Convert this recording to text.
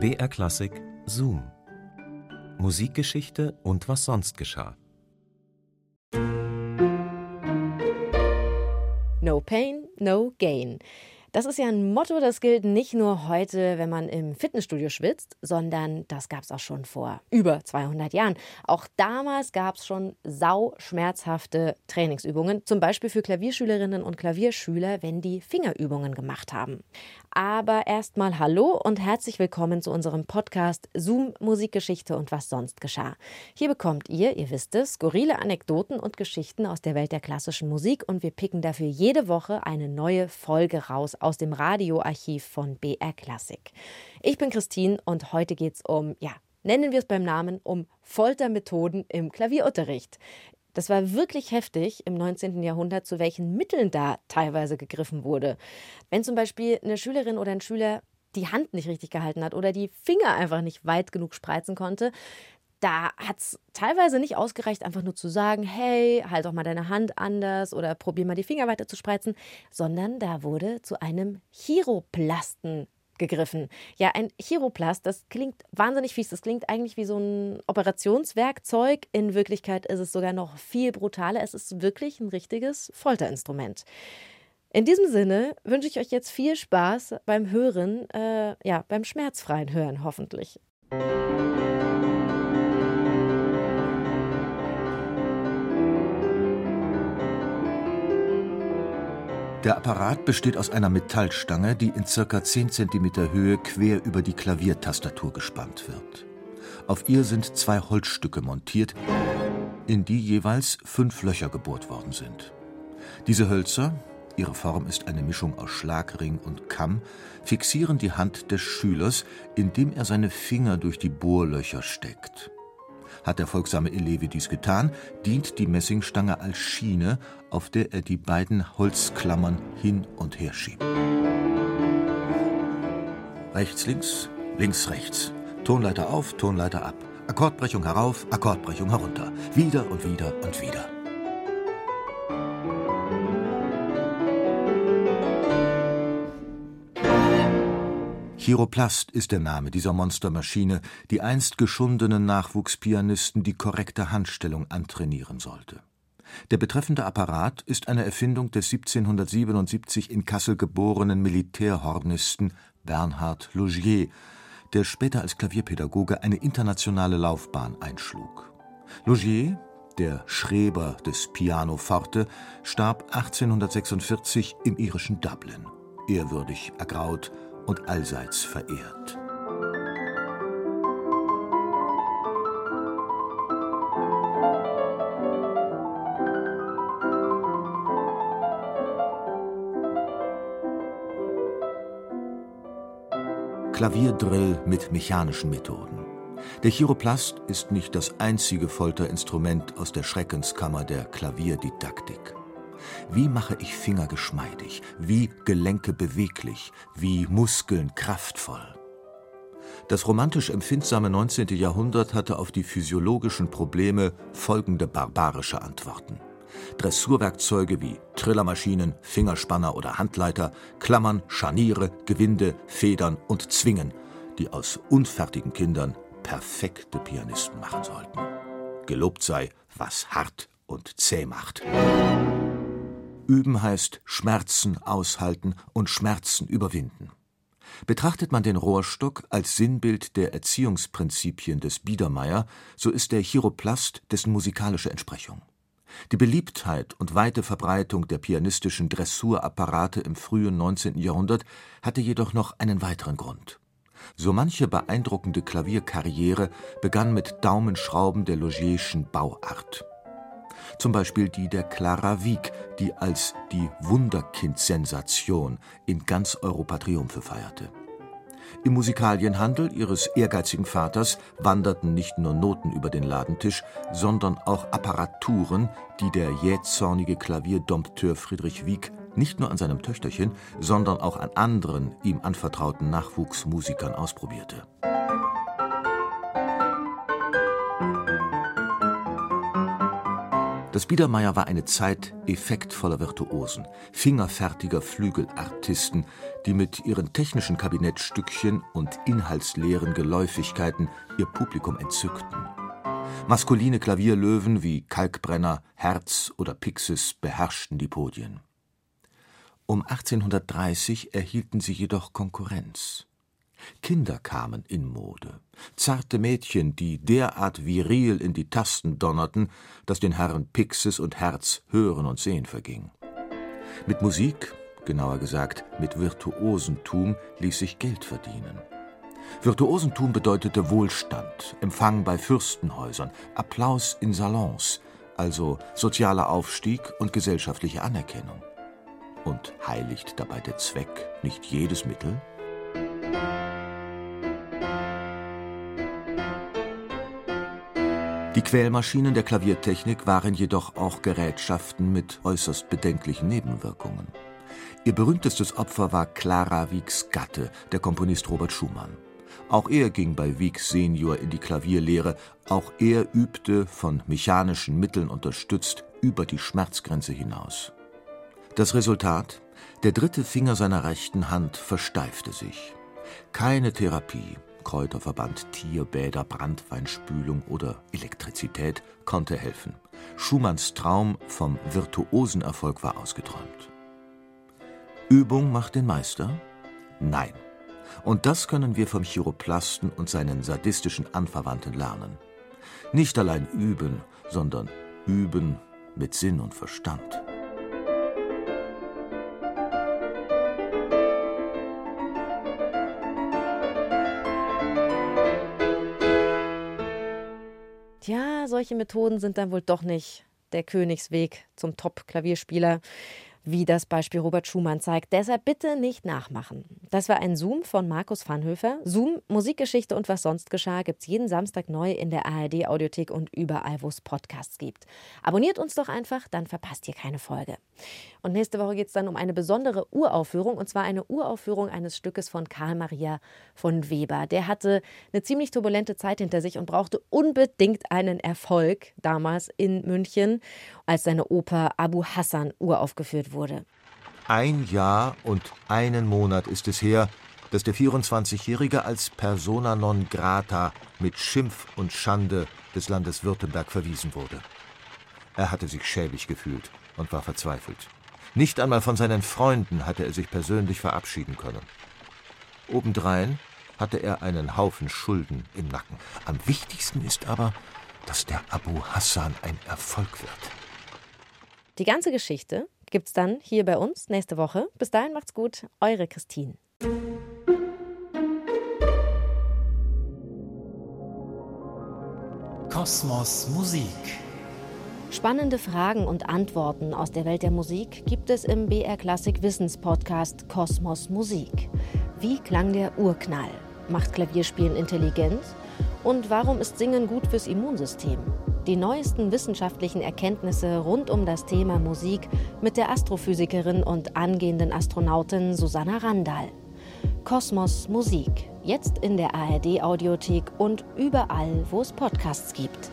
BR Klassik Zoom. Musikgeschichte und was sonst geschah. No pain, no gain. Das ist ja ein Motto, das gilt nicht nur heute, wenn man im Fitnessstudio schwitzt, sondern das gab es auch schon vor über 200 Jahren. Auch damals gab es schon sauschmerzhafte Trainingsübungen, zum Beispiel für Klavierschülerinnen und Klavierschüler, wenn die Fingerübungen gemacht haben. Aber erstmal hallo und herzlich willkommen zu unserem Podcast Zoom Musikgeschichte und was sonst geschah. Hier bekommt ihr, ihr wisst es, skurrile Anekdoten und Geschichten aus der Welt der klassischen Musik und wir picken dafür jede Woche eine neue Folge raus aus dem Radioarchiv von BR Classic. Ich bin Christine und heute geht es um, ja, nennen wir es beim Namen, um Foltermethoden im Klavierunterricht. Das war wirklich heftig im 19. Jahrhundert, zu welchen Mitteln da teilweise gegriffen wurde. Wenn zum Beispiel eine Schülerin oder ein Schüler die Hand nicht richtig gehalten hat oder die Finger einfach nicht weit genug spreizen konnte, da hat es teilweise nicht ausgereicht, einfach nur zu sagen, hey, halt doch mal deine Hand anders oder probier mal die Finger weiter zu spreizen, sondern da wurde zu einem Chiroplasten gegriffen. Ja, ein Chiroplast, das klingt wahnsinnig fies. Das klingt eigentlich wie so ein Operationswerkzeug. In Wirklichkeit ist es sogar noch viel brutaler. Es ist wirklich ein richtiges Folterinstrument. In diesem Sinne wünsche ich euch jetzt viel Spaß beim Hören, äh, ja, beim schmerzfreien Hören hoffentlich. Der Apparat besteht aus einer Metallstange, die in ca. 10 cm Höhe quer über die Klaviertastatur gespannt wird. Auf ihr sind zwei Holzstücke montiert, in die jeweils fünf Löcher gebohrt worden sind. Diese Hölzer, ihre Form ist eine Mischung aus Schlagring und Kamm, fixieren die Hand des Schülers, indem er seine Finger durch die Bohrlöcher steckt. Hat der folgsame Eleve dies getan, dient die Messingstange als Schiene, auf der er die beiden Holzklammern hin und her schiebt. Rechts, links, links, rechts. Tonleiter auf, Tonleiter ab. Akkordbrechung herauf, Akkordbrechung herunter. Wieder und wieder und wieder. Chiroplast ist der Name dieser Monstermaschine, die einst geschundenen Nachwuchspianisten die korrekte Handstellung antrainieren sollte. Der betreffende Apparat ist eine Erfindung des 1777 in Kassel geborenen Militärhornisten Bernhard Logier, der später als Klavierpädagoge eine internationale Laufbahn einschlug. Logier, der Schreber des Pianoforte, starb 1846 im irischen Dublin, ehrwürdig ergraut und allseits verehrt. Klavierdrill mit mechanischen Methoden. Der Chiroplast ist nicht das einzige Folterinstrument aus der Schreckenskammer der Klavierdidaktik. Wie mache ich Finger geschmeidig, wie Gelenke beweglich, wie Muskeln kraftvoll? Das romantisch empfindsame 19. Jahrhundert hatte auf die physiologischen Probleme folgende barbarische Antworten. Dressurwerkzeuge wie Trillermaschinen, Fingerspanner oder Handleiter, Klammern, Scharniere, Gewinde, Federn und Zwingen, die aus unfertigen Kindern perfekte Pianisten machen sollten. Gelobt sei, was hart und zäh macht. Üben heißt Schmerzen aushalten und Schmerzen überwinden. Betrachtet man den Rohrstock als Sinnbild der Erziehungsprinzipien des Biedermeier, so ist der Chiroplast dessen musikalische Entsprechung. Die Beliebtheit und weite Verbreitung der pianistischen Dressurapparate im frühen 19. Jahrhundert hatte jedoch noch einen weiteren Grund. So manche beeindruckende Klavierkarriere begann mit Daumenschrauben der Logierschen Bauart zum Beispiel die der Clara Wieck, die als die Wunderkind-Sensation in ganz Europa Triumphe feierte. Im Musikalienhandel ihres ehrgeizigen Vaters wanderten nicht nur Noten über den Ladentisch, sondern auch Apparaturen, die der jähzornige Klavierdompteur Friedrich Wieck nicht nur an seinem Töchterchen, sondern auch an anderen ihm anvertrauten Nachwuchsmusikern ausprobierte Das Biedermeier war eine Zeit effektvoller Virtuosen, fingerfertiger Flügelartisten, die mit ihren technischen Kabinettstückchen und inhaltsleeren Geläufigkeiten ihr Publikum entzückten. Maskuline Klavierlöwen wie Kalkbrenner, Herz oder Pixis beherrschten die Podien. Um 1830 erhielten sie jedoch Konkurrenz. Kinder kamen in Mode, zarte Mädchen, die derart viril in die Tasten donnerten, dass den Herren Pixis und Herz Hören und Sehen verging. Mit Musik, genauer gesagt mit Virtuosentum, ließ sich Geld verdienen. Virtuosentum bedeutete Wohlstand, Empfang bei Fürstenhäusern, Applaus in Salons, also sozialer Aufstieg und gesellschaftliche Anerkennung. Und heiligt dabei der Zweck nicht jedes Mittel? Die Quälmaschinen der Klaviertechnik waren jedoch auch Gerätschaften mit äußerst bedenklichen Nebenwirkungen. Ihr berühmtestes Opfer war Clara Wiegs Gatte, der Komponist Robert Schumann. Auch er ging bei Wieck Senior in die Klavierlehre, auch er übte, von mechanischen Mitteln unterstützt, über die Schmerzgrenze hinaus. Das Resultat? Der dritte Finger seiner rechten Hand versteifte sich. Keine Therapie, Kräuterverband, Tierbäder, Brandweinspülung oder Elektrizität konnte helfen. Schumanns Traum vom virtuosen Erfolg war ausgeträumt. Übung macht den Meister? Nein. Und das können wir vom Chiroplasten und seinen sadistischen Anverwandten lernen. Nicht allein üben, sondern üben mit Sinn und Verstand. Solche Methoden sind dann wohl doch nicht der Königsweg zum Top-Klavierspieler wie das Beispiel Robert Schumann zeigt. Deshalb bitte nicht nachmachen. Das war ein Zoom von Markus Vanhöfer. Zoom, Musikgeschichte und was sonst geschah, gibt es jeden Samstag neu in der ARD-Audiothek und überall, wo es Podcasts gibt. Abonniert uns doch einfach, dann verpasst ihr keine Folge. Und nächste Woche geht es dann um eine besondere Uraufführung, und zwar eine Uraufführung eines Stückes von Karl Maria von Weber. Der hatte eine ziemlich turbulente Zeit hinter sich und brauchte unbedingt einen Erfolg damals in München, als seine Oper Abu Hassan uraufgeführt wurde. Ein Jahr und einen Monat ist es her, dass der 24-Jährige als persona non grata mit Schimpf und Schande des Landes Württemberg verwiesen wurde. Er hatte sich schäbig gefühlt und war verzweifelt. Nicht einmal von seinen Freunden hatte er sich persönlich verabschieden können. Obendrein hatte er einen Haufen Schulden im Nacken. Am wichtigsten ist aber, dass der Abu Hassan ein Erfolg wird. Die ganze Geschichte gibt's dann hier bei uns nächste Woche. Bis dahin macht's gut, eure Christine. Kosmos Musik Spannende Fragen und Antworten aus der Welt der Musik gibt es im BR Klassik Wissenspodcast Kosmos Musik. Wie klang der Urknall? Macht Klavierspielen intelligent? Und warum ist Singen gut fürs Immunsystem? Die neuesten wissenschaftlichen Erkenntnisse rund um das Thema Musik mit der Astrophysikerin und angehenden Astronautin Susanna Randall. Kosmos Musik, jetzt in der ARD Audiothek und überall, wo es Podcasts gibt.